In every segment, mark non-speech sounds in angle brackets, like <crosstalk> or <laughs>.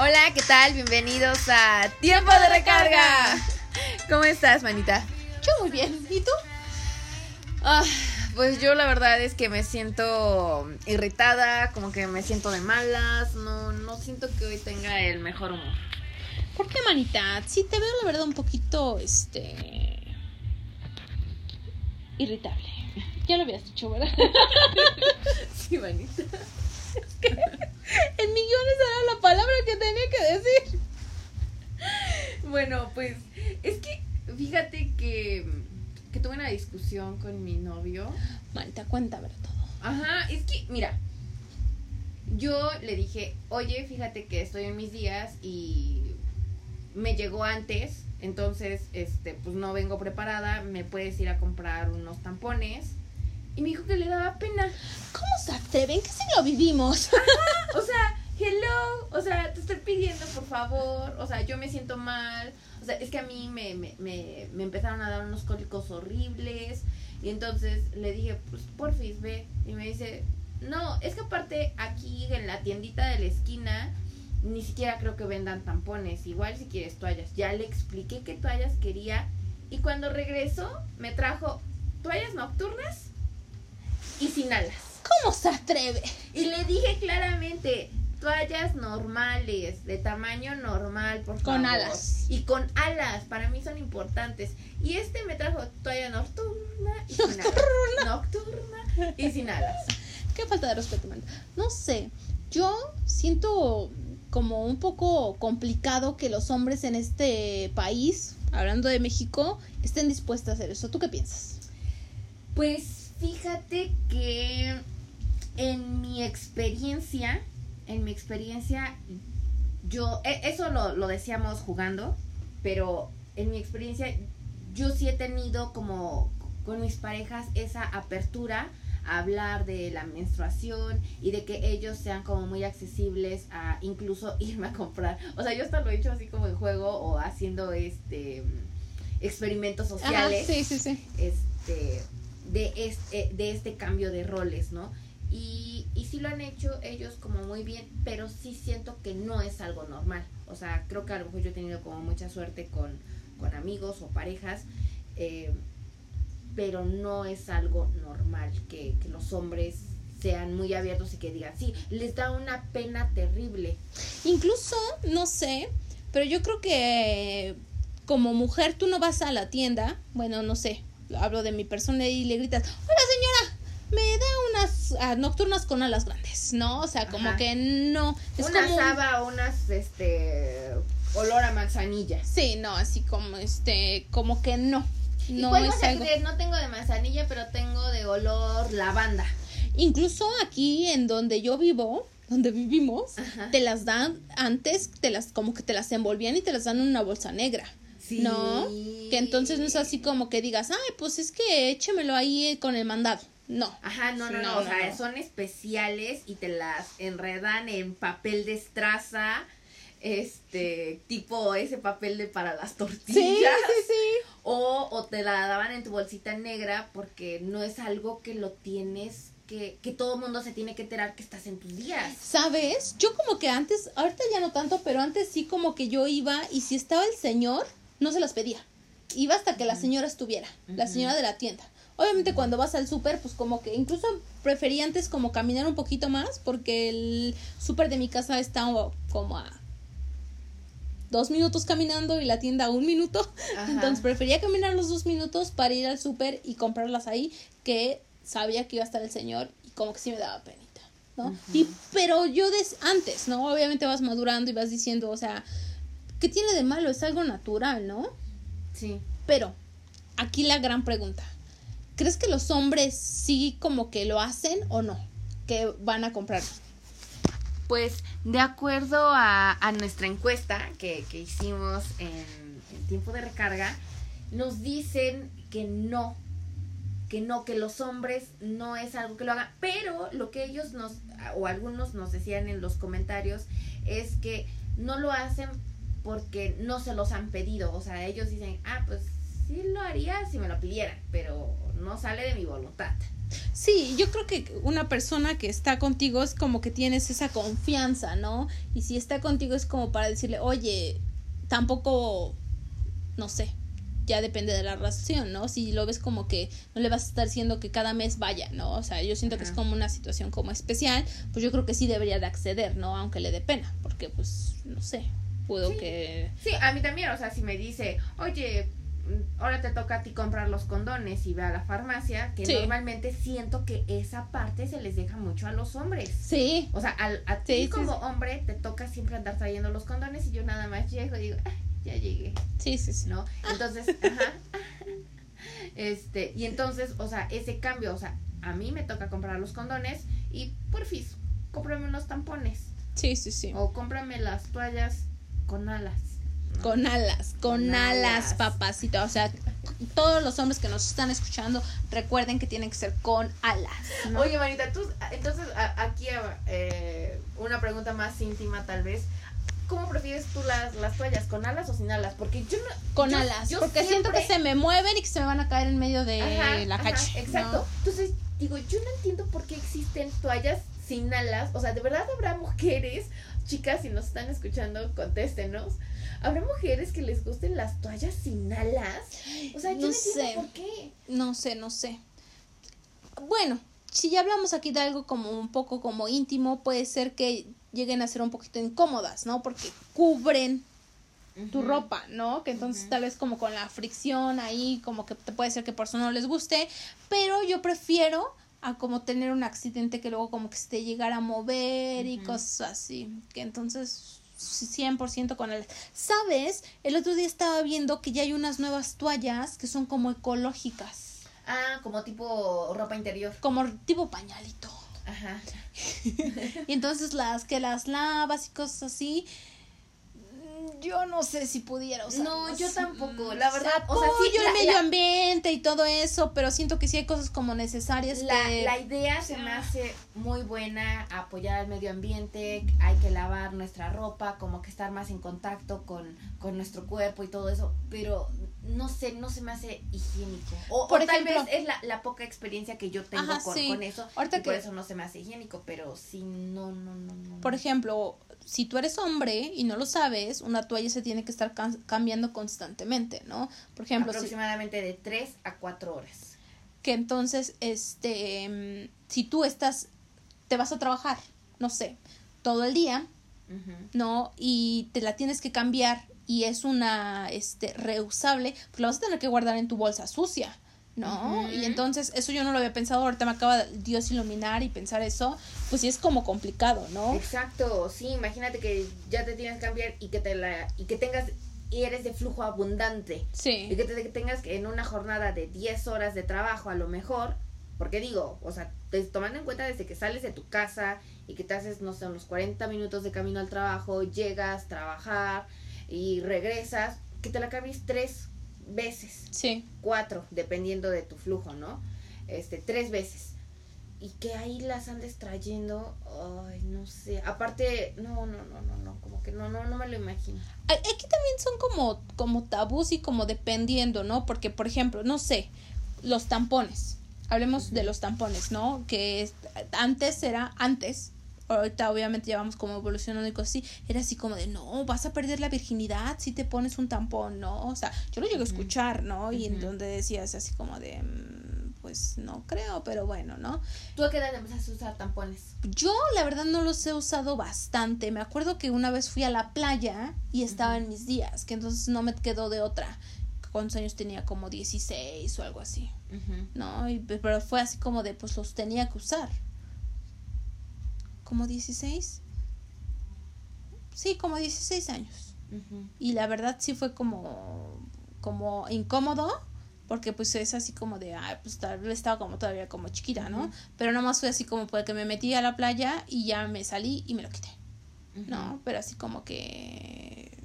Hola, ¿qué tal? Bienvenidos a Tiempo de Recarga. ¿Cómo estás, manita? Yo muy bien. ¿Y tú? Ah, pues yo la verdad es que me siento irritada, como que me siento de malas, no, no siento que hoy tenga el mejor humor. ¿Por qué, manita? Sí, te veo la verdad un poquito, este... Irritable. Ya lo habías dicho, ¿verdad? <laughs> sí, manita. <laughs> <laughs> En millones era la palabra que tenía que decir. Bueno, pues es que fíjate que, que tuve una discusión con mi novio. Manita, cuéntame todo. Ajá, es que, mira, yo le dije, oye, fíjate que estoy en mis días y me llegó antes, entonces, este, pues no vengo preparada, me puedes ir a comprar unos tampones. Y me dijo que le daba pena. ¿Cómo se atreven? ¿Qué lo vivimos? o sea, hello, o sea, te estoy pidiendo por favor, o sea, yo me siento mal, o sea, es que a mí me, me, me, me empezaron a dar unos cólicos horribles y entonces le dije, pues porfis, ve, y me dice, no, es que aparte aquí en la tiendita de la esquina ni siquiera creo que vendan tampones, igual si quieres toallas, ya le expliqué qué toallas quería y cuando regresó me trajo toallas nocturnas y sin alas. ¿Cómo se atreve? Y le dije claramente, toallas normales, de tamaño normal, por con alas. Y con alas, para mí son importantes. Y este me trajo toalla nocturna y sin nocturna. alas. Nocturna y sin alas. Qué falta de respeto, man. No sé, yo siento como un poco complicado que los hombres en este país, hablando de México, estén dispuestos a hacer eso. ¿Tú qué piensas? Pues fíjate que en mi experiencia, en mi experiencia, yo, e, eso lo, lo decíamos jugando, pero en mi experiencia, yo sí he tenido como con mis parejas esa apertura a hablar de la menstruación y de que ellos sean como muy accesibles a incluso <laughs> irme a comprar. O sea, yo hasta lo he hecho así como en juego o haciendo este experimentos sociales. sí, sí, sí. Este de este, de este cambio de roles, ¿no? Y, y sí lo han hecho ellos como muy bien, pero sí siento que no es algo normal. O sea, creo que a lo mejor yo he tenido como mucha suerte con, con amigos o parejas, eh, pero no es algo normal que, que los hombres sean muy abiertos y que digan, sí, les da una pena terrible. Incluso, no sé, pero yo creo que como mujer tú no vas a la tienda, bueno, no sé, hablo de mi persona y le gritas, hola señora, me da unas ah, nocturnas con alas grandes, ¿no? O sea, como que no. Es una como... saba, unas, este, olor a manzanilla. Sí, no, así como, este, como que no. No es algo... No tengo de manzanilla, pero tengo de olor lavanda. Incluso aquí en donde yo vivo, donde vivimos, te las dan antes, te las como que te las envolvían y te las dan en una bolsa negra. Sí. ¿No? Que entonces no es así como que digas, ay, pues es que échemelo ahí con el mandado. No. Ajá, no, no, no, o sea, son especiales y te las enredan en papel de estraza, este, tipo ese papel de para las tortillas. Sí, sí, sí. O, o te la daban en tu bolsita negra porque no es algo que lo tienes que, que todo el mundo se tiene que enterar que estás en tus días. ¿Sabes? Yo como que antes, ahorita ya no tanto, pero antes sí como que yo iba y si estaba el señor, no se las pedía. Iba hasta que la señora estuviera, la señora de la tienda. Obviamente cuando vas al súper, pues como que incluso prefería antes como caminar un poquito más porque el súper de mi casa está como a dos minutos caminando y la tienda a un minuto. Entonces prefería caminar los dos minutos para ir al súper y comprarlas ahí que sabía que iba a estar el señor y como que sí me daba penita, ¿no? Y pero yo des antes, ¿no? Obviamente vas madurando y vas diciendo, o sea, ¿qué tiene de malo? Es algo natural, ¿no? Sí. Pero aquí la gran pregunta. ¿Crees que los hombres sí como que lo hacen o no? Que van a comprar. Pues de acuerdo a, a nuestra encuesta que, que hicimos en, en, tiempo de recarga, nos dicen que no, que no, que los hombres no es algo que lo hagan, pero lo que ellos nos, o algunos nos decían en los comentarios, es que no lo hacen porque no se los han pedido, o sea, ellos dicen, ah, pues sí lo haría si me lo pidieran, pero no sale de mi voluntad. Sí, yo creo que una persona que está contigo es como que tienes esa confianza, ¿no? Y si está contigo es como para decirle, oye, tampoco, no sé, ya depende de la relación, ¿no? Si lo ves como que no le vas a estar diciendo que cada mes vaya, ¿no? O sea, yo siento que es como una situación como especial, pues yo creo que sí debería de acceder, ¿no? Aunque le dé pena, porque pues, no sé, puedo que... Sí, a mí también, o sea, si me dice, oye, mm, ahora te toca a ti comprar los condones y ve a la farmacia, que Sí. normalmente siento que esa parte se les deja mucho a los hombres. Sí, O sea, al, a ti sí, como sí. hombre te toca siempre andar trayendo los condones y yo nada más llego y digo, "Ah, ya llegué, sí, sí, sí. ¿no? Entonces, <laughs> ajá. Este, y entonces, o sea, ese cambio, o sea, a mí me toca comprar los condones y porfis, cómprame unos tampones Sí, sí, sí. o cómprame las toallas con alas. ¿no? Con alas, con, Con alas, alas. papacito. O sea, todos los hombres que nos están escuchando, recuerden que tienen que ser con alas. ¿no? Oye, Manita, tú, entonces a- aquí eh, una pregunta más íntima tal vez. ¿Cómo prefieres tú las, las toallas, con alas o sin alas? Porque yo no... con yo- alas, yo porque siento que se me mueven y que se me van a caer en medio de Ajá, la ajá, calle. Exacto. ¿no? Entonces, digo, yo no entiendo por qué existen toallas sin alas. O sea, de verdad habrá mujeres, chicas, si nos están escuchando, contéstenos. ¿Habrá mujeres que les gusten las toallas sin alas? O sea, yo no, sé. por qué. No sé, no sé. Bueno, si ya hablamos aquí de algo como un poco como íntimo, puede ser que lleguen a ser un poquito incómodas, ¿no? Porque cubren tu ropa, ¿no? Que entonces tal vez como con la fricción ahí, como que te puede ser que por eso no les guste, pero yo prefiero a como tener un accidente que luego como que se te llegara a mover y cosas así, que entonces 100% con el... ¿Sabes? El otro día estaba viendo que ya hay unas nuevas toallas que son como ecológicas, Ah, como tipo ropa interior. como tipo pañalito. Ajá. <laughs> Y entonces las que las lavas y cosas así, yo no sé si pudiera usar. No, yo tampoco, la verdad, o O sea, sí, el la- medio la- ambiente y todo eso, pero siento que sí hay cosas como necesarias La, que... la idea se me hace muy buena, apoyar al medio ambiente, hay que lavar nuestra ropa, como que estar más en contacto con, con nuestro cuerpo y todo eso, pero no sé, no se me hace higiénico. O, Por o tal vez es la, la poca experiencia que yo tengo Ajá, con, sí. con eso, Ahorita y por que- eso no se me hace higiénico, pero sí, no, no, no, no. Por ejemplo, si tú eres hombre y no lo sabes, una toalla se tiene que estar cambiando constantemente, ¿no? Por ejemplo, si, aproximadamente de 3 a 4 horas. que entonces, este, mm, si tú estás, te vas a trabajar, no sé, todo el día. ¿no? Y te la tienes que cambiar y es una, este, reusable, pues la vas a tener que guardar en tu bolsa sucia, ¿no? Y entonces, eso yo no lo había pensado, ahorita me acaba Dios iluminar y pensar eso, pues sí es como complicado, ¿no? Exacto, sí, imagínate que ya te tienes que cambiar y que te la y que tengas y eres de flujo abundante. Y Sí, que te que tengas que en una jornada de 10 horas de trabajo a lo mejor, porque digo, o sea, te- tomando en cuenta desde que sales de tu casa y que te haces, no sé, unos 40 minutos de camino al trabajo, llegas, trabajar y regresas, que te la cambies tres veces, sí. cuatro, dependiendo de tu flujo, ¿no? Este, tres veces. Y que ahí las andes trayendo, ay, no sé. Aparte, no, no, no, no, no, como que no, no, no me lo imagino. Aquí también son como, como tabús y como dependiendo, ¿no? Porque, por ejemplo, no sé, los tampones. Hablemos de los tampones, ¿no? Que es- antes era, antes, ahorita obviamente ya vamos como evolucionando y cosas así, era así como de, no, vas a perder la virginidad si te pones un tampón, ¿no? O sea, yo lo llego a Ujú. escuchar, ¿no? Y en donde decías así como de, mm, pues no creo, pero bueno, ¿no? ¿Tú a qué edad empezaste a usar tampones? Yo la verdad no los he usado bastante. Me acuerdo que una vez fui a la playa y estaba en mis días, que entonces no me quedó de otra. ¿Cuántos años tenía? Como 16 o algo así, ¿no? Y, pero fue así como de, pues los tenía que usar. ¿Como 16? Sí, como 16 años. Y la verdad sí fue como, como incómodo, porque pues es así como de, ah, pues tal vez estaba como todavía como chiquita, ¿no? Ujú. Pero nomás fue así como porque me metí a la playa y ya me salí y me lo quité. ¿no? Pero así como que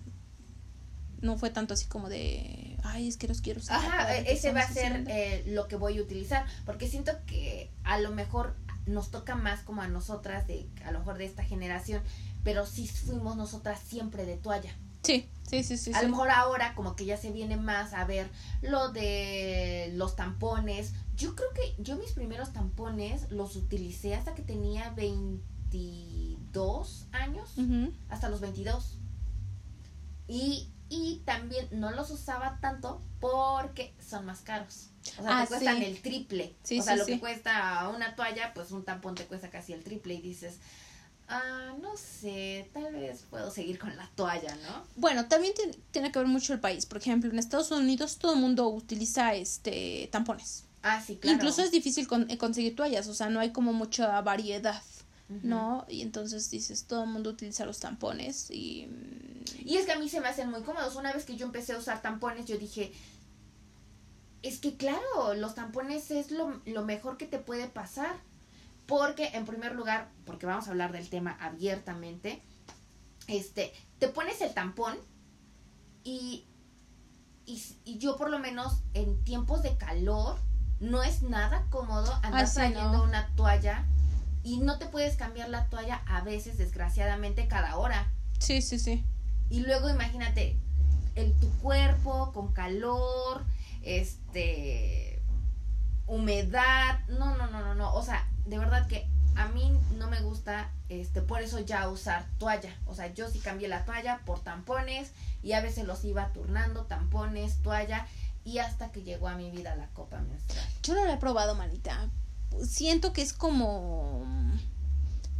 no fue tanto así como de, ay, es que los quiero usar. Ajá, qué ese va a ser haciendo". eh, lo que voy a utilizar, porque siento que a lo mejor nos toca más como a nosotras, de a lo mejor de esta generación, pero sí fuimos nosotras siempre de toalla. Sí, sí, sí, sí. a sí. lo mejor ahora como que ya se viene más a ver lo de los tampones, Yo creo que yo mis primeros tampones los utilicé hasta que tenía 22 años, hasta los 22. Y, y también no los usaba tanto porque son más caros. O sea, Ah, te cuestan sí. el triple. Sí, o sea, sí, lo que cuesta una toalla, pues un tampón te cuesta casi el triple y dices, ah, no sé, tal vez puedo seguir con la toalla, ¿no? Bueno, también tien- tiene que ver mucho el país. Por ejemplo, en Estados Unidos todo el mundo utiliza este tampones. Ah, sí, claro. Incluso es difícil con- conseguir toallas, o sea, no hay como mucha variedad, ¿no? Y entonces dices, todo el mundo utiliza los tampones y... mm, Y es que a mí se me hacen muy cómodos. Una vez que yo empecé a usar tampones, yo dije, es que claro, los tampones es lo, lo mejor que te puede pasar. Porque, en primer lugar, porque vamos a hablar del tema abiertamente, este, te pones el tampón y, y, yo por lo menos en tiempos de calor no es nada cómodo andar Ah, trayendo no. una toalla y no te puedes cambiar la toalla a veces, desgraciadamente, cada hora. Sí, sí, sí. Y luego imagínate el tu cuerpo con calor, este humedad, no, no, no, no, no, o sea, de verdad que a mí no me gusta este por eso ya usar toalla, o sea, yo sí cambié la toalla por tampones y a veces los iba turnando, tampones, toalla y hasta que llegó a mi vida la copa menstrual. Yo no lo he probado, manita. Siento que es como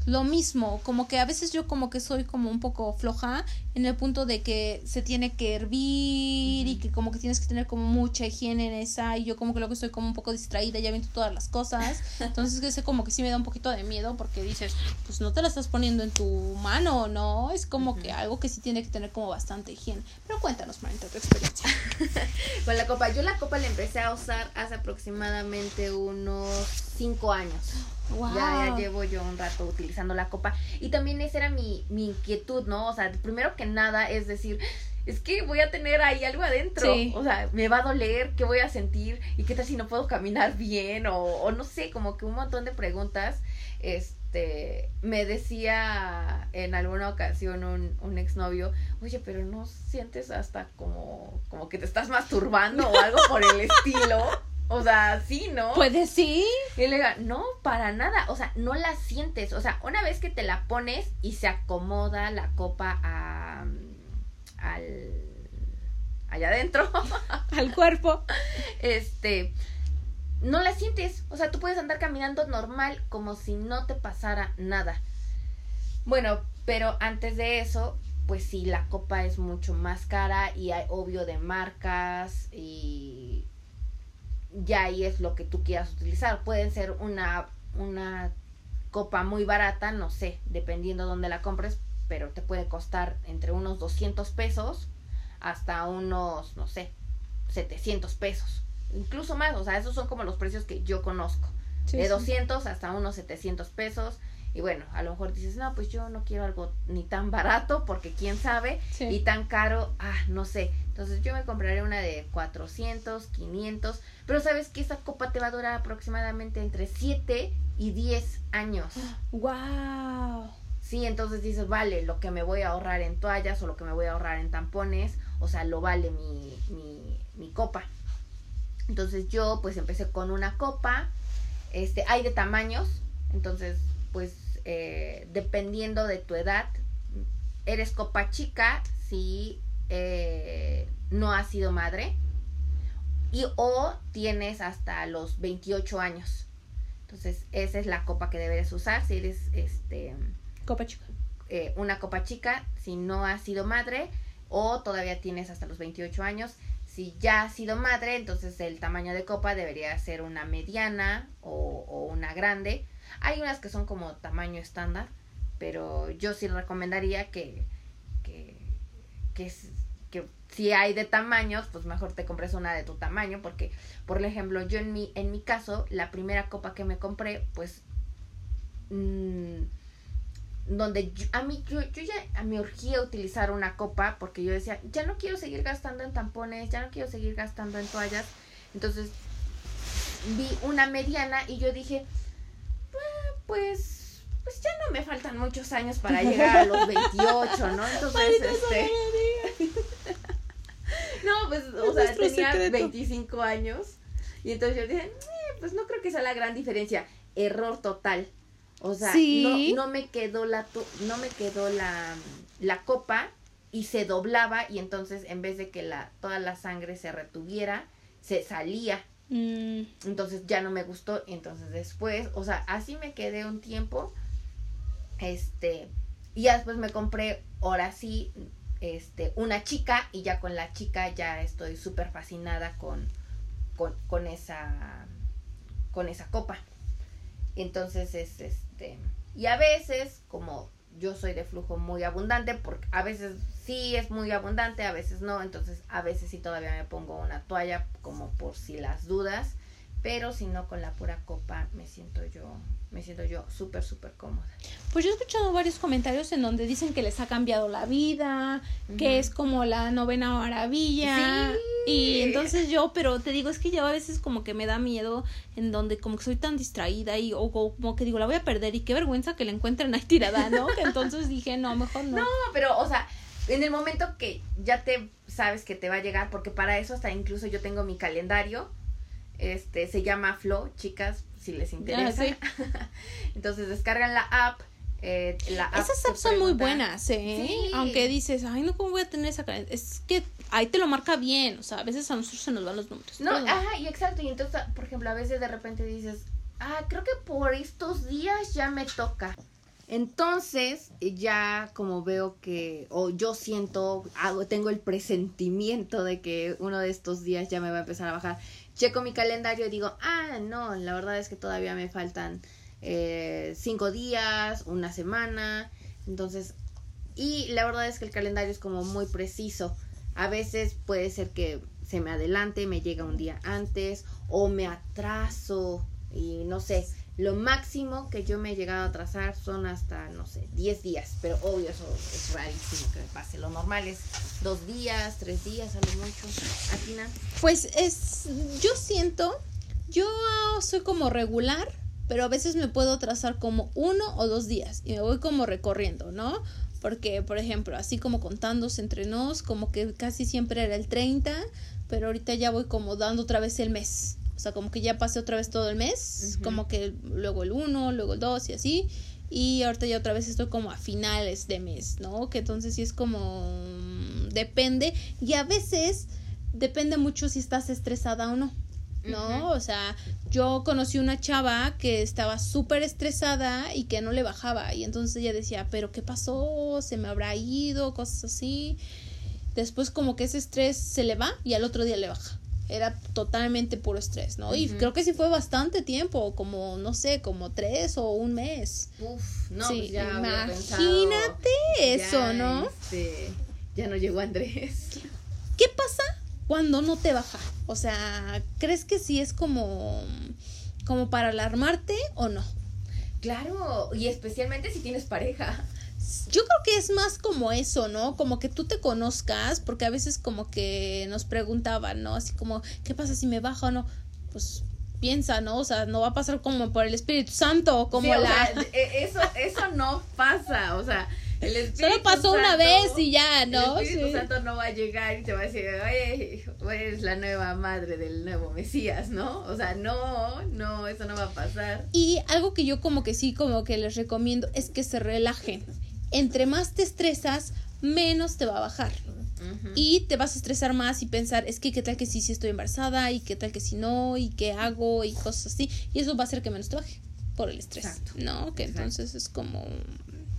lo mismo, como que a veces yo como que soy como un poco floja en el punto de que se tiene que hervir y que como que tienes que tener como mucha higiene en esa y yo como que luego estoy como un poco distraída, ya viendo todas las cosas, <laughs> entonces que ese como que sí me da un poquito de miedo porque dices, pues no te la estás poniendo en tu mano, ¿no? Es como que algo que sí tiene que tener como bastante higiene. Pero cuéntanos, manita, tu experiencia. <laughs> Con la copa, yo la copa la empecé a usar hace aproximadamente unos cinco años. Wow. Ya, ya llevo yo un rato utilizando la copa. Y también esa era mi, mi inquietud, ¿no? O sea, primero que nada es decir, es que voy a tener ahí algo adentro. Sí. O sea, me va a doler, ¿qué voy a sentir? ¿Y qué tal si no puedo caminar bien? O, o no sé, como que un montón de preguntas. Este, me decía en alguna ocasión un, un exnovio, oye, pero no sientes hasta como, como que te estás masturbando o algo por el <laughs> estilo. O sea, sí, ¿no? Pues sí. Y le digo, no, para nada, o sea, no la sientes, o sea, una vez que te la pones y se acomoda la copa a, al, allá adentro, <laughs> Al cuerpo. este, no la sientes, o sea, tú puedes andar caminando normal como si no te pasara nada. Bueno, pero antes de eso, pues sí, la copa es mucho más cara y hay obvio de marcas y ya ahí es lo que tú quieras utilizar. Pueden ser una, una copa muy barata, no sé, dependiendo dónde la compres, pero te puede costar entre unos 200 pesos hasta unos, no sé, 700 pesos. Incluso más, o sea, esos son como los precios que yo conozco. Sí, de sí. 200 hasta unos 700 pesos. Y bueno, a lo mejor dices, no, pues yo no quiero algo ni tan barato porque quién sabe. Sí. Y tan caro, ah, no sé. Entonces yo me compraré una de 400, 500. Pero sabes que esa copa te va a durar aproximadamente entre 7 y 10 años. Wow. Sí, entonces dices, vale, lo que me voy a ahorrar en toallas o lo que me voy a ahorrar en tampones, o sea, lo vale mi, mi, mi copa. Entonces yo pues empecé con una copa, este, hay de tamaños, entonces pues eh, dependiendo de tu edad, eres copa chica si eh, no has sido madre y o tienes hasta los 28 años. Entonces esa es la copa que deberes usar si eres este Copa chica. eh, una copa chica si no has sido madre o todavía tienes hasta los 28 años. Si ya has sido madre, entonces el tamaño de copa debería ser una mediana o, o una grande. Hay unas que son como tamaño estándar, pero yo sí recomendaría que, que, que, que si hay de tamaños, pues mejor te compres una de tu tamaño, porque, por ejemplo, yo en mi, en mi caso, la primera copa que me compré, pues mm, donde a mí yo, yo ya me urgía utilizar una copa porque yo decía, ya no quiero seguir gastando en tampones, ya no quiero seguir gastando en toallas. Entonces vi una mediana y yo dije, "Ah, pues pues ya no me faltan muchos años para llegar a los <laughs> 28, ¿no? Entonces, este, <laughs> no, pues, o sea, tenía secreto. 25 años y entonces yo dije, "Eh, pues no creo que sea la gran diferencia. Error total. O sea, Sí. no, no me quedó la no me quedó la, la copa y se doblaba y entonces en vez de que la toda la sangre se retuviera, se salía. Mm, Entonces ya no me gustó. Entonces después, o sea, así me quedé un tiempo. Este, y ya después me compré, ahora sí, este, una chica. Y ya con la chica ya estoy súper fascinada con, con, con esa, con esa copa. Entonces es este, y a veces, como yo soy de flujo muy abundante, porque a veces sí es muy abundante, a veces no, entonces a veces sí todavía me pongo una toalla como por si las dudas, pero si no con la pura copa me siento yo, me siento yo súper súper cómoda. Pues yo he escuchado varios comentarios en donde dicen que les ha cambiado la vida, que es como la novena maravilla. Sí. Y entonces yo, pero te digo, es que yo a veces como que me da miedo en donde como que soy tan distraída y o, o como que digo, la voy a perder y qué vergüenza que la encuentren ahí tirada, ¿no? Que entonces dije, no, mejor no. No, pero o sea, en el momento que ya te sabes que te va a llegar, porque para eso hasta incluso yo tengo mi calendario, este se llama Flow, chicas, si les interesa. sí. <laughs> Entonces descargan la app. eh, la app Esas apps son muy buenas, ¿eh? Sí. Aunque dices, ay, no, ¿cómo voy a tener esa? Es que ahí te lo marca bien, o sea, a veces a nosotros se nos van los números. No, ajá, y exacto. Y entonces, por ejemplo, a veces de repente dices, ah, creo que por estos días ya me toca. Entonces, ya como veo que, o yo siento, hago, tengo el presentimiento de que uno de estos días ya me va a empezar a bajar. Checo mi calendario y digo, ah, no, la verdad es que todavía me faltan eh, cinco días, una semana. Entonces, y la verdad es que el calendario es como muy preciso. A veces puede ser que se me adelante, me llega un día antes o me atraso y no sé. Lo máximo que yo me he llegado a atrasar son hasta, no sé, 10 días. Pero obvio, eso es rarísimo que me pase. Lo normal es dos días, tres días, a lo mucho. Atina. Pues es, yo siento, yo soy como regular, pero a veces me puedo trazar como uno o dos días y me voy como recorriendo, ¿no? Porque, por ejemplo, así como contándose entre nos, como que casi siempre era el 30, pero ahorita ya voy como dando otra vez el mes. O sea, como que ya pasé otra vez todo el mes, como que luego el 1, luego el 2 y así. Y ahorita ya otra vez estoy como a finales de mes, ¿no? Que entonces sí es como... mm, Depende. Y a veces depende mucho si estás estresada o no. ¿No? O sea, yo conocí una chava que estaba súper estresada y que no le bajaba. Y entonces ella decía, pero ¿qué pasó? ¿Se me habrá ido? Cosas así. Después como que ese estrés se le va y al otro día le baja. Era totalmente puro estrés, ¿no? Y creo que sí fue bastante tiempo, como, no sé, como tres o un mes. Uf, no, Sí, pues ya pensado, imagínate eso, ya, ¿no? este, ya no llegó Andrés. ¿Qué pasa cuando no te baja? O sea, ¿crees que sí es como, como para alarmarte o no? Claro, y especialmente si tienes pareja. Yo creo que es más como eso, ¿no? Como que tú te conozcas, porque a veces como que nos preguntaban, ¿no? Así como, ¿qué pasa si me baja o no? Pues piensa, ¿no? O sea, no va a pasar como por el Espíritu Santo, como Sí, o la... sea, e- eso, eso no pasa, o sea, el Espíritu Solo pasó una vez y ya, ¿no? El Espíritu Sí. Santo no va a llegar y te va a decir, oye, eres la nueva madre del nuevo Mesías, ¿no? O sea, no, no, eso no va a pasar. Y algo que yo como que sí, como que les recomiendo es que se relajen. Entre más te estresas, menos te va a bajar. Y te vas a estresar más y pensar, es que qué tal que sí, sí estoy embarazada y qué tal que si no y qué hago y cosas así. Y eso va a hacer que menos te baje por el estrés. Exacto. ¿No? Que Exacto. entonces es como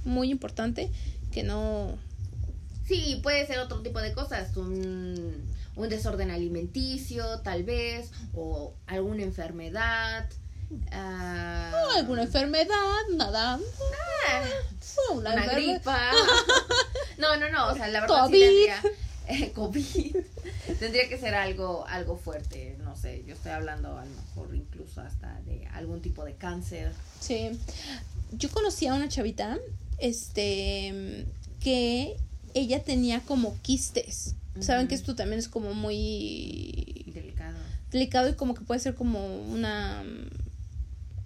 muy importante que no... Sí, puede ser otro tipo de cosas, un, un desorden alimenticio, tal vez, o alguna enfermedad. Ah, no, alguna enfermedad, nada. ah, Una, gripa. <laughs> No, no, no, o sea, la verdad sí COVID. tendría eh, COVID. <laughs> tendría que ser algo algo fuerte, no sé, yo estoy hablando a lo mejor incluso hasta de algún tipo de cáncer. Sí. Yo conocí a una chavita, este, que ella tenía como quistes. Saben que esto también es como muy Delicado. delicado y como que puede ser como una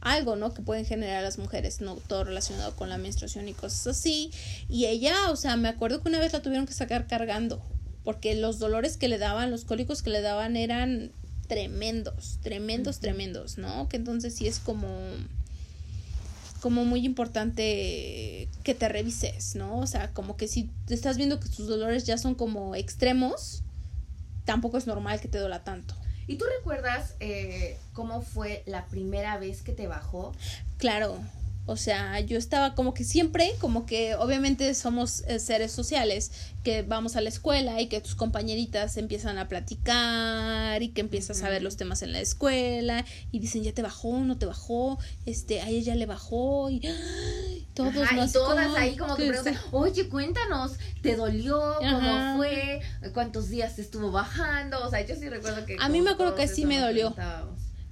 algo, ¿no? Que pueden generar las mujeres, no todo relacionado con la menstruación y cosas así. Y ella, o sea, me acuerdo que una vez la tuvieron que sacar cargando, porque los dolores que le daban, los cólicos que le daban eran tremendos, tremendos, tremendos, ¿no? Que entonces sí es como como muy importante que te revises, ¿no? O sea, como que si te estás viendo que tus dolores ya son como extremos, tampoco es normal que te duela tanto. ¿Y tú recuerdas eh, cómo fue la primera vez que te bajó? Claro, o sea, yo estaba como que siempre, como que obviamente somos eh, seres sociales, que vamos a la escuela y que tus compañeritas empiezan a platicar y que empiezas a ver los temas en la escuela y dicen, ya te bajó, no te bajó, este, a ella le bajó y todos y todas ahí como que, preguntan, oye, cuéntanos, ¿te dolió? ¿Cómo fue? ¿Cuántos días estuvo bajando? O sea, yo sí recuerdo que... A mí me acuerdo que sí me dolió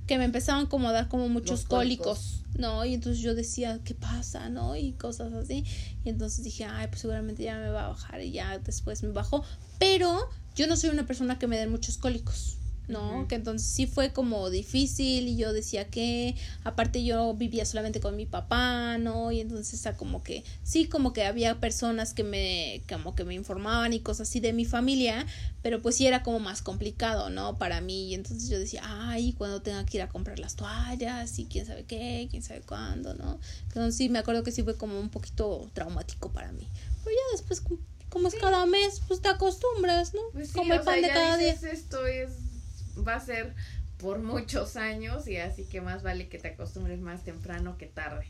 que me empezaban como a dar como muchos cólicos. ¿no? Y entonces yo decía, ¿qué pasa? ¿no? Y cosas así. Y entonces dije, ay, pues seguramente ya me va a bajar y ya después me bajó. Pero yo no soy una persona que me den muchos cólicos. ¿No? Que entonces sí fue como difícil y yo decía que aparte yo vivía solamente con mi papá, ¿no? Y entonces como que sí, como que había personas que me como que me informaban y cosas así de mi familia, pero pues sí era como más complicado, ¿no? Para mí y entonces yo decía, ay, cuando tenga que ir a comprar las toallas y quién sabe qué, quién sabe cuándo, ¿no? Entonces sí, me acuerdo que sí fue como un poquito traumático para mí. Pero ya después como es cada mes, pues te acostumbras, ¿no? Pues como el pan de cada día. Esto es va a ser por muchos años y así que más vale que te acostumbres más temprano que tarde.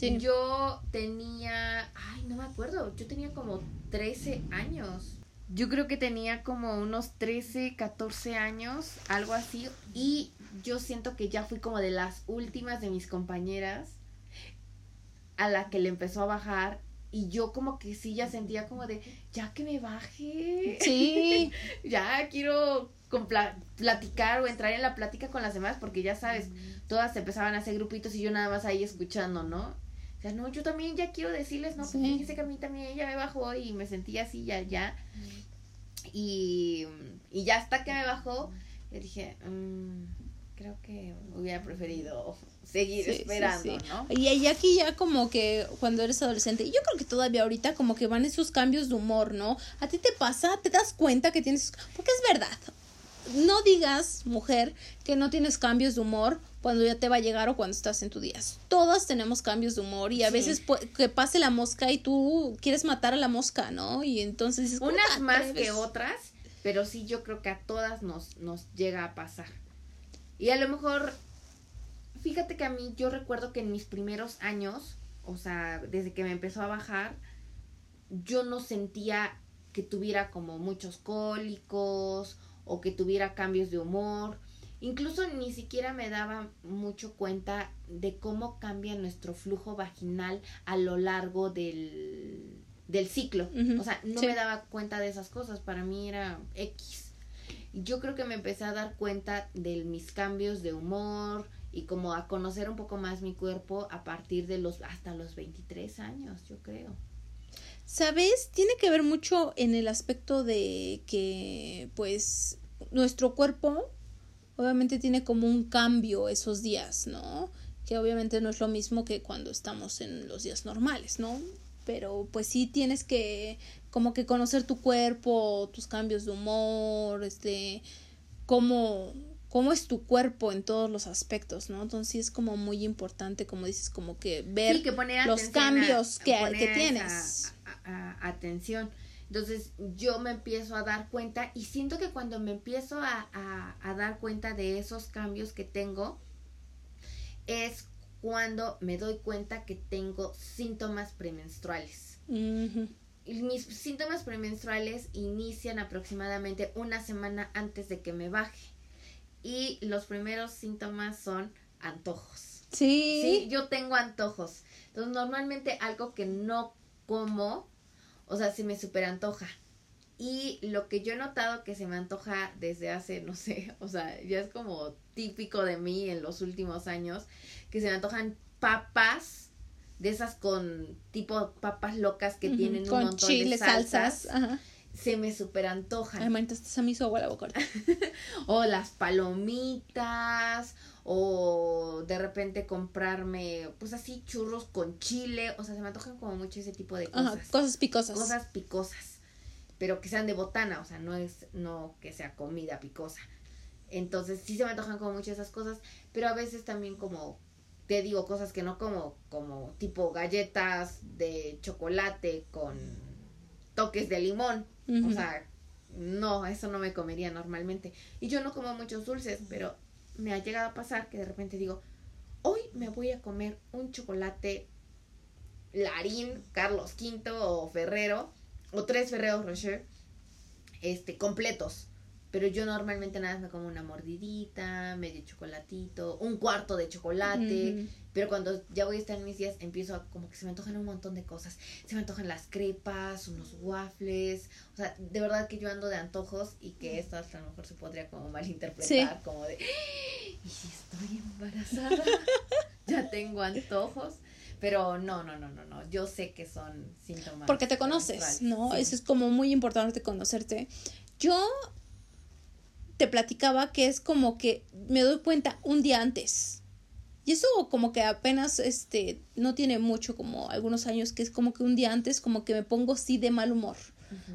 Yo tenía, ay, no me acuerdo, yo tenía como 13 años. Yo creo que tenía como unos 13, 14 años, algo así. Y yo siento que ya fui como de las últimas de mis compañeras a la que le empezó a bajar. Y yo como que sí ya sentía como de, ya que me baje. Sí. <laughs> ya quiero platicar o entrar en la plática con las demás, porque ya sabes, todas empezaban a hacer grupitos y yo nada más ahí escuchando, ¿no? O sea, no, yo también ya quiero decirles, no, porque dice que a mí también ella me bajó y me sentía así, ya, ya. Y, y ya hasta que me bajó, yo dije, mm, creo que hubiera preferido seguir esperando, ¿no? Y, aquí ya como que cuando eres adolescente, yo creo que todavía ahorita como que van esos cambios de humor, ¿no? A ti te pasa, te das cuenta que tienes, porque es verdad, no digas, mujer, que no tienes cambios de humor cuando ya te va a llegar o cuando estás en tu día. Todas tenemos cambios de humor y a veces que pase la mosca y tú quieres matar a la mosca, ¿no? Y entonces... Unas más que otras, pero sí yo creo que a todas nos, nos llega a pasar. Y a lo mejor, fíjate que a mí yo recuerdo que en mis primeros años, o sea, desde que me empezó a bajar, yo no sentía que tuviera como muchos cólicos o que tuviera cambios de humor. Incluso ni siquiera me daba mucho cuenta de cómo cambia nuestro flujo vaginal a lo largo del, del ciclo. O sea, no me daba cuenta de esas cosas. Para mí era X. Yo creo que me empecé a dar cuenta de mis cambios de humor y como a conocer un poco más mi cuerpo a partir de los hasta los 23 años, yo creo. ¿Sabes? Tiene que ver mucho en el aspecto de que, pues, nuestro cuerpo obviamente tiene como un cambio esos días, ¿no? Que obviamente no es lo mismo que cuando estamos en los días normales, ¿no? Pero pues sí tienes que como que conocer tu cuerpo, tus cambios de humor, este, cómo, cómo es tu cuerpo en todos los aspectos, ¿no? Entonces sí es como muy importante, como dices, como que ver los cambios que, que tienes atención. Entonces yo me empiezo a dar cuenta y siento que cuando me empiezo a, a, dar cuenta de esos cambios que tengo, es cuando me doy cuenta que tengo síntomas premenstruales. Mis síntomas premenstruales inician aproximadamente una semana antes de que me baje. Y los primeros síntomas son antojos. Sí. Sí, yo tengo antojos. Entonces, normalmente algo que no como o sea, se me super antoja. Y lo que yo he notado que se me antoja desde hace, no sé, <laughs> o sea, ya es como típico de mí en los últimos años, que se me antojan papas de esas con tipo papas locas que tienen un montón de salsas. Ajá. Se me super antojan. Ay, manita, estás a mi agua la boca. <laughs> o las palomitas, o de repente comprarme pues así churros con chile, o sea, se me antojan como mucho ese tipo de cosas. cosas picosas. Cosas picosas, pero que sean de botana, o sea, no es no que sea comida picosa. Entonces sí se me antojan como muchas esas cosas, pero a veces también como te digo cosas que no como como tipo galletas de chocolate con toques de limón. O sea, no, eso no me comería normalmente. Y yo no como muchos dulces, pero me ha llegado a pasar que de repente digo, hoy me voy a comer un chocolate Larín, Carlos V o Ferrero, o tres Ferreros Rocher, este, completos. Pero yo normalmente nada más me como una mordidita, medio chocolatito, un cuarto de chocolate. Pero cuando ya voy a estar en mis días, empiezo a como que se me antojan un montón de cosas. Se me antojan las crepas, unos waffles. O sea, de verdad que yo ando de antojos y que esto hasta a lo mejor se podría como malinterpretar, como de, ¿y si estoy embarazada? <laughs> ya tengo antojos. Pero no, no, no, no, no. Yo sé que son síntomas. Porque te conoces, ¿no? Eso es como muy importante conocerte. Yo te platicaba que es como que me doy cuenta un día antes. Y eso como que apenas este no tiene mucho como algunos años que es como que un día antes como que me pongo sí de mal humor.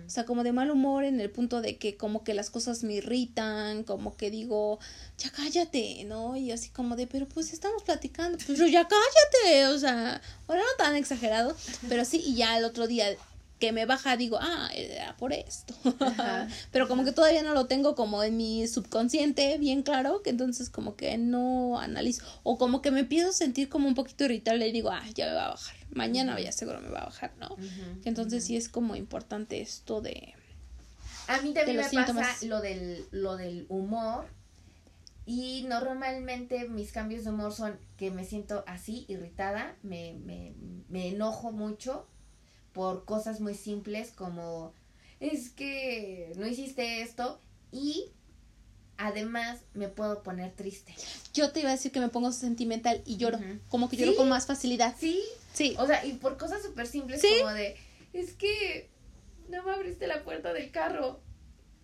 O sea, como de mal humor en el punto de que como que las cosas me irritan, como que digo, ya cállate, ¿no? Y así como de, pero pues estamos platicando, pues ya cállate, o sea, bueno, no tan exagerado, pero sí, y ya el otro día que me baja digo, ah, era por esto. <laughs> Pero como que todavía no lo tengo como en mi subconsciente bien claro, que entonces como que no analizo. O como que me empiezo a sentir como un poquito irritable y digo, ah, ya me va a bajar. Mañana ya seguro me va a bajar, ¿no? entonces sí es como importante esto de... A mí también me pasa lo del, lo del humor. Y normalmente mis cambios de humor son que me siento así, irritada, me, me, me enojo mucho por cosas muy simples como es que no hiciste esto y además me puedo poner triste. Yo te iba a decir que me pongo sentimental y lloro, como que lloro con más facilidad. Sí, sí. O sea, y por cosas súper simples como de, es que no me abriste la puerta del carro.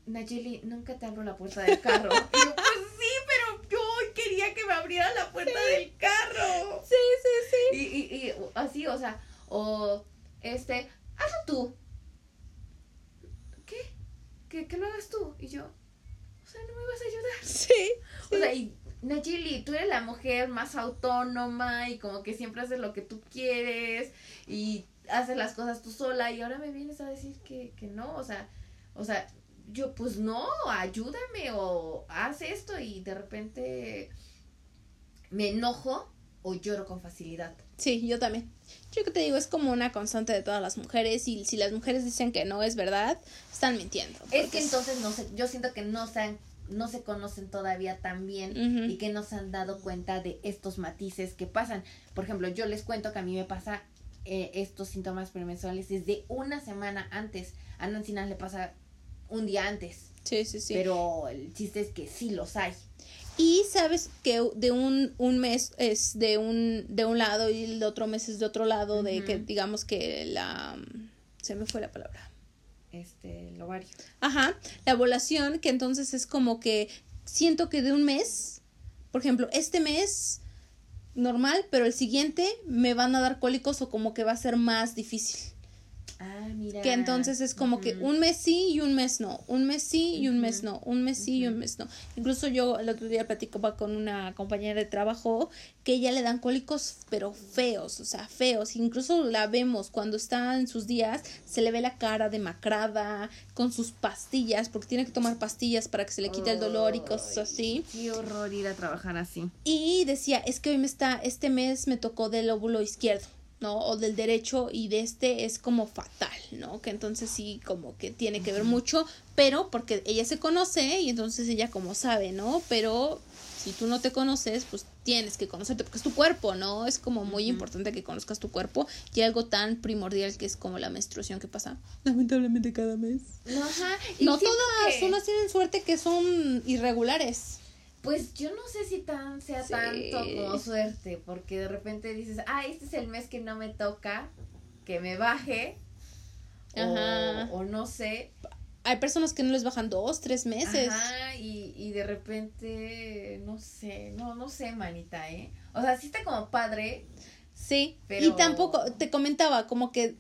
Nayeli, nunca te abro la puerta del carro. <laughs> y yo, pues sí, pero yo quería que me abriera la puerta del carro. Sí, sí, sí. Y, y, y así, o sea, o este, hazlo tú. ¿Qué? ¿Que, que lo hagas tú. Y yo, o sea, ¿no me vas a ayudar? <laughs> Sí. O sea, y Najili, tú eres la mujer más autónoma y como que siempre haces lo que tú quieres y haces las cosas tú sola y ahora me vienes a decir que, que no, o sea, o sea, yo pues no, ayúdame o haz esto y de repente me enojo o lloro con facilidad. Sí, yo también. Yo que te digo, es como una constante de todas las mujeres y si las mujeres dicen que no es verdad, están mintiendo. Es que entonces no sé, yo siento que no se no se conocen todavía tan bien y que no se han dado cuenta de estos matices que pasan. Por ejemplo, yo les cuento que a mí me pasa eh, estos síntomas premenstruales desde una semana antes. A Nancy le pasa un día antes. Sí, sí, sí. Pero el chiste es que sí los hay. Y sabes que de un, un mes es de un, de un lado y el otro mes es de otro lado, de que digamos que la... Se me fue la palabra. Este, el ovario. Ajá, la ovulación, que entonces es como que siento que de un mes, por ejemplo, este mes normal, pero el siguiente me van a dar cólicos o como que va a ser más difícil. Ah, mira. Que entonces es como que un mes sí y un mes no, un mes sí y un mes no, un mes sí y un mes no. Incluso yo el otro día platicaba con una compañera de trabajo que ella le dan cólicos pero feos, o sea, feos. Incluso la vemos cuando está en sus días, se le ve la cara demacrada con sus pastillas, porque tiene que tomar pastillas para que se le quite el dolor y cosas así. Qué horror ir a trabajar así. Y decía, es que hoy me está, este mes me tocó del óvulo izquierdo. ¿No? O del derecho y de este es como fatal, ¿no? Que entonces sí como que tiene que ver mucho, pero porque ella se conoce y entonces ella como sabe, ¿no? Pero si tú no te conoces, pues tienes que conocerte porque es tu cuerpo, ¿no? Es como muy importante que conozcas tu cuerpo y algo tan primordial que es como la menstruación que pasa lamentablemente cada mes. Ajá. no todas, unas tienen suerte que son irregulares. Pues yo no sé si tan sea tanto como suerte, porque de repente dices, ah, este es el mes que no me toca, que me baje, Ajá. O, no sé. Hay personas que no les bajan dos, tres meses. Ajá, y, y de repente, no sé, no, no sé, manita, ¿eh? O sea, sí está como padre. Sí, pero... y tampoco, te comentaba, como que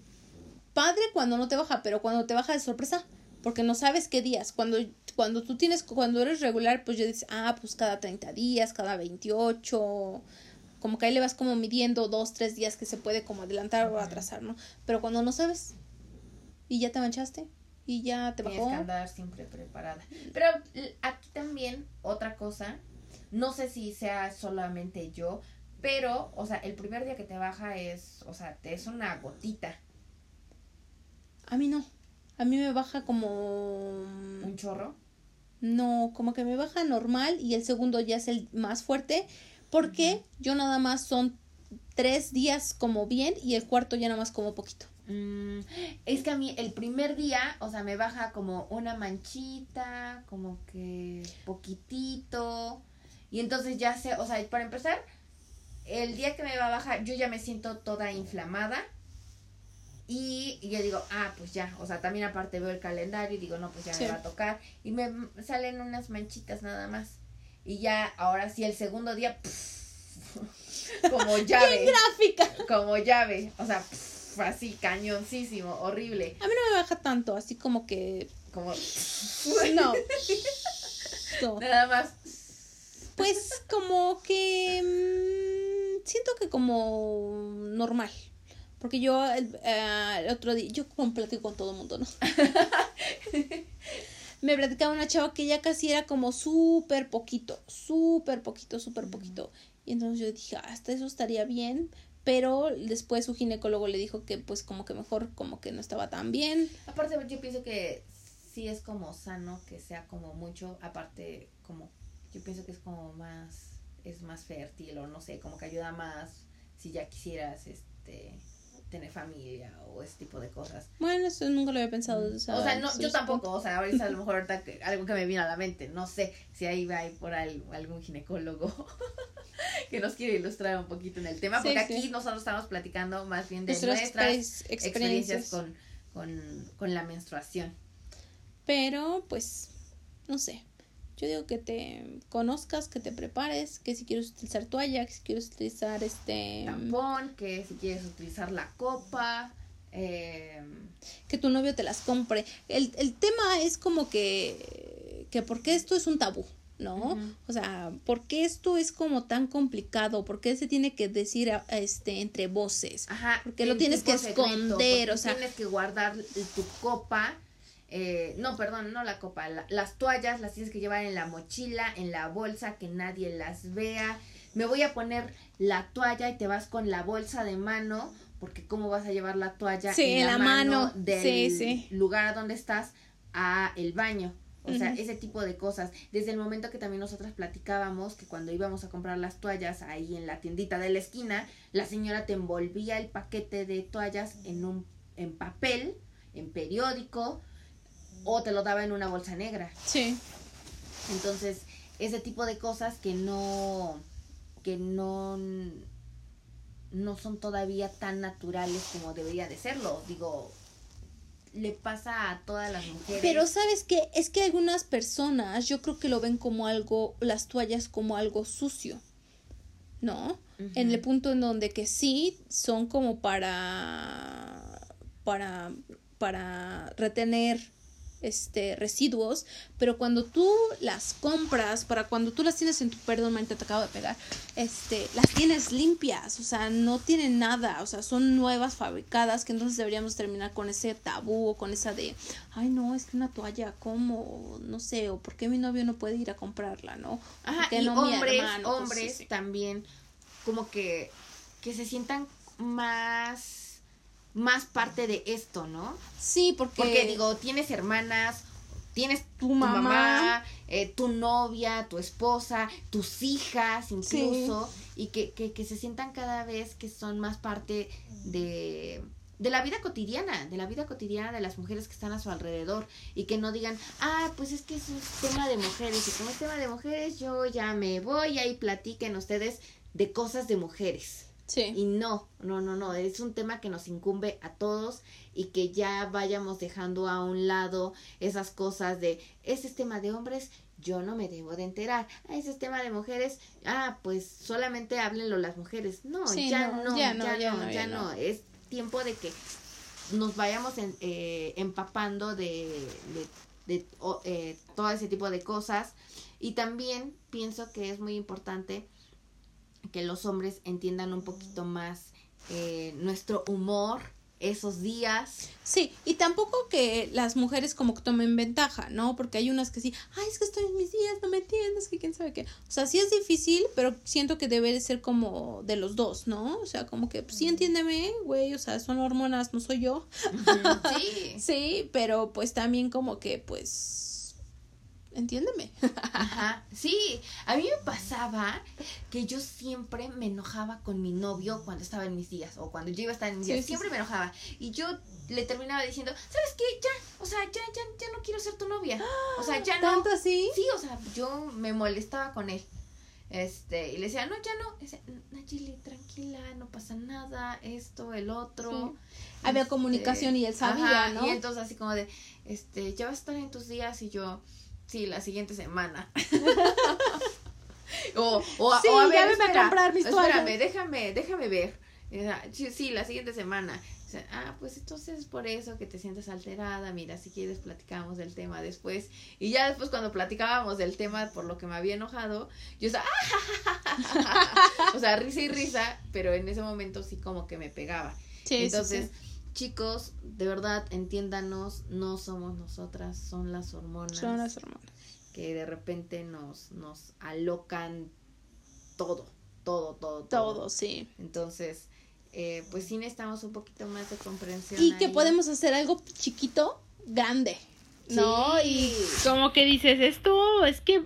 padre cuando no te baja, pero cuando te baja de sorpresa, porque no sabes qué días. Cuando, cuando tú tienes, cuando eres regular, pues yo dices, ah, pues cada 30 días, cada 28, como que ahí le vas como midiendo dos, tres días que se puede como adelantar o atrasar, ¿no? Pero cuando no sabes y ya te manchaste y ya te bajó. Tienes que andar siempre preparada. Pero aquí también otra cosa, no sé si sea solamente yo, pero, o sea, el primer día que te baja es, o sea, te es una gotita. A mí no. A mí me baja como... ¿Un chorro? No, como que me baja normal y el segundo ya es el más fuerte porque yo nada más son tres días como bien y el cuarto ya nada más como poquito. Mm, es que a mí el primer día, o sea, me baja como una manchita, como que poquitito. Y entonces ya sé, o sea, para empezar, el día que me va a bajar, yo ya me siento toda inflamada. Y, yo digo, ah, pues ya, o sea, también aparte veo el calendario y digo, no, pues ya me va a tocar. Y me salen unas manchitas nada más. Y ya, ahora sí, el segundo día, <laughs> como llave. gráfica! Como llave, o sea, así, cañoncísimo, horrible. A mí no me baja tanto, así como que... Como... no. <laughs> Nada más. Pues como que... Mm, siento que como normal. Porque yo el, eh, otro día, yo como platico con todo el mundo, ¿no? <laughs> me platicaba una chava que ya casi era como súper poquito, súper poquito, súper poquito. Y entonces yo dije, hasta eso estaría bien, pero después su ginecólogo le dijo que pues como que mejor como que no estaba tan bien. Aparte yo pienso que sí es como sano que sea como mucho, aparte como yo pienso que es como más es más fértil o no sé, como que ayuda más si ya quisieras este tener familia o ese tipo de cosas. Bueno, eso nunca lo había pensado. O sea, no, yo tampoco, o sea, ahorita a lo mejor ahorita algo que me vino a la mente, no sé si ahí va por algún ginecólogo <laughs> que nos quiere ilustrar un poquito en el tema, porque aquí nosotros estamos platicando más bien de nuestras, experiencias, con, con, con la menstruación. Pero, pues, no sé, yo digo que te conozcas, que te prepares, que si quieres utilizar toalla, que si quieres utilizar este... Tampón, que si quieres utilizar la copa. Eh... Que tu novio te las compre. El, el tema es como que... Que porque esto es un tabú. ¿no? O sea, ¿por qué esto es como tan complicado? ¿Por qué se tiene que decir este entre voces? Ajá. Porque lo tienes que esconder, o sea, tienes que guardar tu copa eh, no, perdón, no la copa, las toallas las tienes que llevar en la mochila, en la bolsa, que nadie las vea. Me voy a poner la toalla y te vas con la bolsa de mano, porque cómo vas a llevar la toalla en la, mano, del lugar a donde estás a el baño. O sea, ese tipo de cosas. Desde el momento que también nosotras platicábamos que cuando íbamos a comprar las toallas ahí en la tiendita de la esquina, la señora te envolvía el paquete de toallas en un en papel, en periódico, o te lo daba en una bolsa negra. Sí. Entonces, ese tipo de cosas que no que no no son todavía tan naturales como debería de serlo. Digo, le pasa a todas las mujeres. Pero sabes qué, es que algunas personas yo creo que lo ven como algo, las toallas como algo sucio, ¿no? En el punto en donde que sí son como para, para, para retener este, residuos, pero cuando tú las compras, para cuando tú las tienes en tu, perdón, te acabo de pegar, este, las tienes limpias, o sea, no tienen nada, o sea, son nuevas fabricadas, que entonces deberíamos terminar con ese tabú o con esa de, ay, no, es que una toalla, ¿cómo? No sé, o por qué mi novio no puede ir a comprarla, ¿no? Ajá, y hombres, hombres también, como que, que se sientan más más parte de esto, ¿no? Sí, porque... Porque digo, tienes hermanas, tienes tu, mamá, eh, tu novia, tu esposa, tus hijas incluso, y que, que, que, se sientan cada vez que son más parte de, de la vida cotidiana, de la vida cotidiana de las mujeres que están a su alrededor, y que no digan, ah, pues es que es un tema de mujeres, y como es tema de mujeres, yo ya me voy, ahí platiquen ustedes de cosas de mujeres. Sí. Y no, no, no, no, es un tema que nos incumbe a todos y que ya vayamos dejando a un lado esas cosas de, ese es tema de hombres, yo no me debo de enterar. Ah, ese es tema de mujeres, ah, pues solamente háblenlo las mujeres. No, ya, no, ya, no, ya, no, ya, no, Es tiempo de que nos vayamos en- eh, empapando de, de, de, eh, todo ese tipo de cosas. Y también pienso que es muy importante que los hombres entiendan un poquito más eh, nuestro humor esos días. Sí, y tampoco que las mujeres como que tomen ventaja, ¿no? Porque hay unas que sí, ay, es que estoy en mis días, no me entiendes, que quién sabe qué. O sea, sí es difícil, pero siento que debe de ser como de los dos, ¿no? O sea, como que, pues, sí, entiéndeme, güey, o sea, son hormonas, no soy yo. Sí. <laughs> Sí, pero pues también como que, pues, entiéndeme. Ajá, sí, a mí me pasaba que yo siempre me enojaba con mi novio cuando estaba en mis días o cuando yo iba a estar en mis Sí, días, sí, siempre me enojaba y yo le terminaba diciendo, ¿sabes qué? Ya, o sea, ya, ya, ya no quiero ser tu novia, o sea, ya no. ¿Tanto así? Sí, o sea, yo me molestaba con él. Este, y le decía, no, ya no. Decía, Nayeli, tranquila, no pasa nada, esto, el otro. Había Este, comunicación y él sabía, ajá, ¿no? Y entonces así como de, este, ya vas a estar en tus días y yo, sí, la siguiente semana. <laughs> o, o, Sí, o a ya ver, a comprar mis espérame, déjame, déjame ver. Sí, la siguiente semana. O sea, ah, pues entonces es por eso que te sientes alterada. Mira, si quieres platicamos del tema después. Y ya después cuando platicábamos del tema por lo que me había enojado, yo estaba, ¡ah! <laughs> o sea, risa y risa, pero en ese momento sí como que me pegaba. Sí, sí, Entonces, sí. Chicos, de verdad, entiéndanos, no somos nosotras, son las hormonas son las hormonas. que de repente nos, nos alocan todo, todo, todo, todo. Todo, sí. Entonces, eh, pues sí necesitamos un poquito más de comprensión. Y que podemos hacer algo chiquito, grande. ¿no? Sí. Y como que dices, esto es que,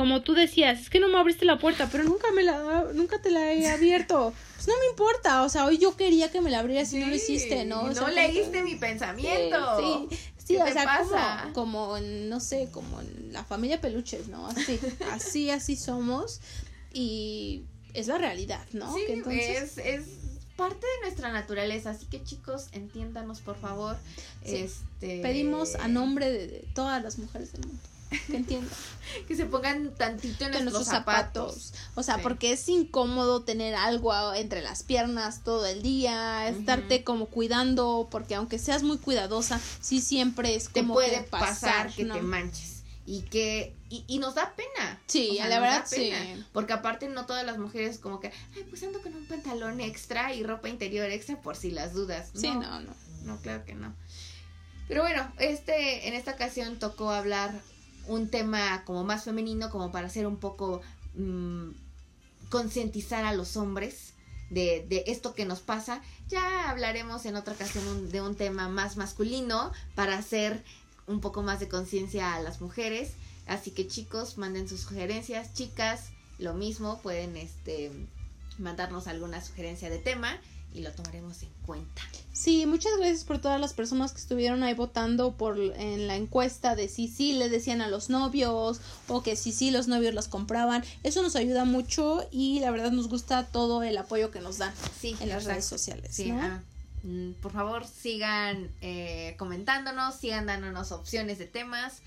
como tú decías, es que no me abriste la puerta, pero nunca me la, nunca te la he abierto. Pues no me importa, o sea, hoy yo quería que me la abrieras y no lo hiciste, ¿no? O no sea, leíste que- mi pensamiento. Sí, sí, ¿Qué o sea, pasa? Como, como en, no sé, como en la familia peluches, ¿no? Así, <laughs> así, así somos y es la realidad, ¿no? Sí, Que entonces, es, es parte de nuestra naturaleza, así que chicos, entiéndanos por favor. Sí. Este pedimos a nombre de, de todas las mujeres del mundo que entiendan. <laughs> que se pongan tantito en de nuestros, zapatos. O sea, Sí. porque es incómodo tener algo entre las piernas todo el día, estarte como cuidando, porque aunque seas muy cuidadosa, sí siempre es Te como puede que pasar, que ¿no? te manches y que y, y nos da pena. Sí, O sea, la verdad, sí. Porque aparte no todas las mujeres como que, ay, pues ando con un pantalón extra y ropa interior extra por si las dudas. Sí, no, no. No, claro que no. Pero bueno, este, en esta ocasión tocó hablar un tema como más femenino, como para hacer un poco mm, concientizar a los hombres de, de esto que nos pasa. Ya hablaremos en otra ocasión de un tema más masculino para hacer un poco más de conciencia a las mujeres. Así que chicos, manden sus sugerencias, chicas, lo mismo, pueden este mandarnos alguna sugerencia de tema y lo tomaremos en cuenta. Sí, muchas gracias por todas las personas que estuvieron ahí votando por en la encuesta de si sí le decían a los novios o que si sí los novios las compraban. Eso nos ayuda mucho y la verdad nos gusta todo el apoyo que nos dan Sí, en las exacto. redes sociales. Sí, ¿no? ah, mm, por favor sigan eh, comentándonos, sigan dándonos opciones de temas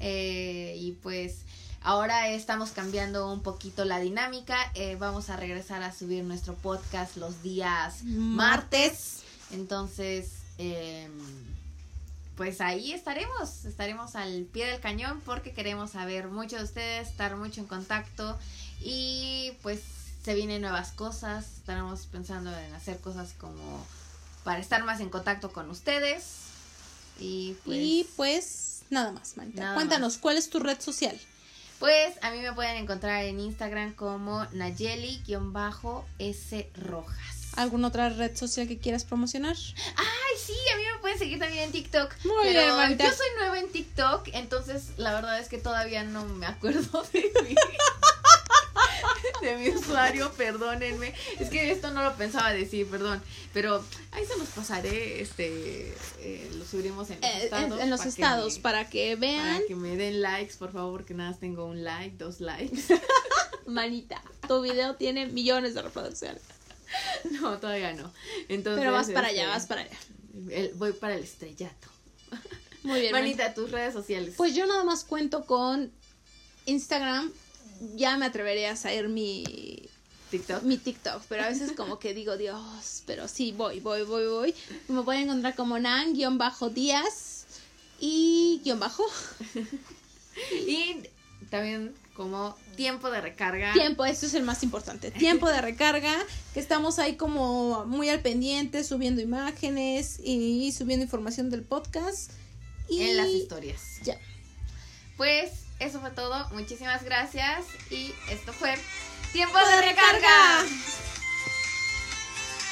eh, y pues ahora estamos cambiando un poquito la dinámica. eh, vamos a regresar a subir nuestro podcast los días martes. Entonces, em, pues ahí estaremos, estaremos al pie del cañón porque queremos saber mucho de ustedes, estar mucho en contacto y pues se vienen nuevas cosas, estaremos pensando en hacer cosas como para estar más en contacto con ustedes y pues, Y pues nada más, Manita. Nada Cuéntanos, ¿cuál es tu red social? Pues a mí me pueden encontrar en Instagram como Nayeli-S Rojas. ¿Alguna otra red social que quieras promocionar? Ay, sí, a mí me pueden seguir también en TikTok. Muy bien, yo soy nueva en TikTok, entonces la verdad es que todavía no me acuerdo <laughs> de mi, de mi usuario, perdónenme. Es que esto no lo pensaba decir, perdón. Pero ahí se los pasaré, este, eh, lo subiremos en los Eh, estados. en, los para que estados, me- para que vean. para que me den likes, por favor, que nada más tengo un like, dos likes. <laughs> Manita, tu video tiene millones de reproducciones. <laughs> No, todavía no. Entonces, Pero vas para este, allá, vas para allá. el- voy para el estrellato. Muy bien, Manita. Manita, tus redes sociales. Pues yo nada más cuento con Instagram. Ya me atreveré a saber mi TikTok. mi TikTok, pero a veces como que digo, Dios, pero sí, voy, voy, voy, voy. Me voy a encontrar como Nan-Díaz y guion bajo. <laughs> Y también como tiempo de recarga. Tiempo, eso es el más importante. Tiempo de recarga, que estamos ahí como muy al pendiente, subiendo imágenes y subiendo información del podcast. Y En las historias. Ya. Pues eso fue todo. Muchísimas gracias. Y esto fue Tiempo de recarga.